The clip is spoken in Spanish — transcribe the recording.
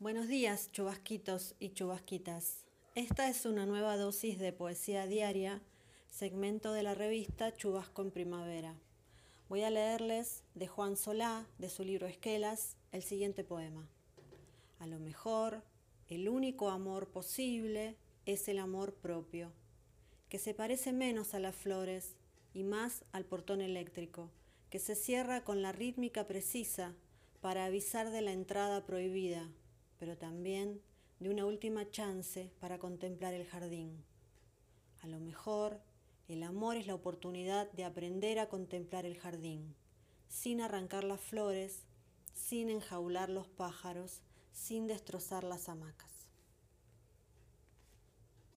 Buenos días, chubasquitos y chubasquitas. Esta es una nueva dosis de poesía diaria, segmento de la revista Chubasco en Primavera. Voy a leerles de Juan Solá, de su libro Esquelas, el siguiente poema. A lo mejor, el único amor posible es el amor propio, que se parece menos a las flores y más al portón eléctrico, que se cierra con la rítmica precisa para avisar de la entrada prohibida, pero también de una última chance para contemplar el jardín. A lo mejor el amor es la oportunidad de aprender a contemplar el jardín, sin arrancar las flores, sin enjaular los pájaros, sin destrozar las hamacas.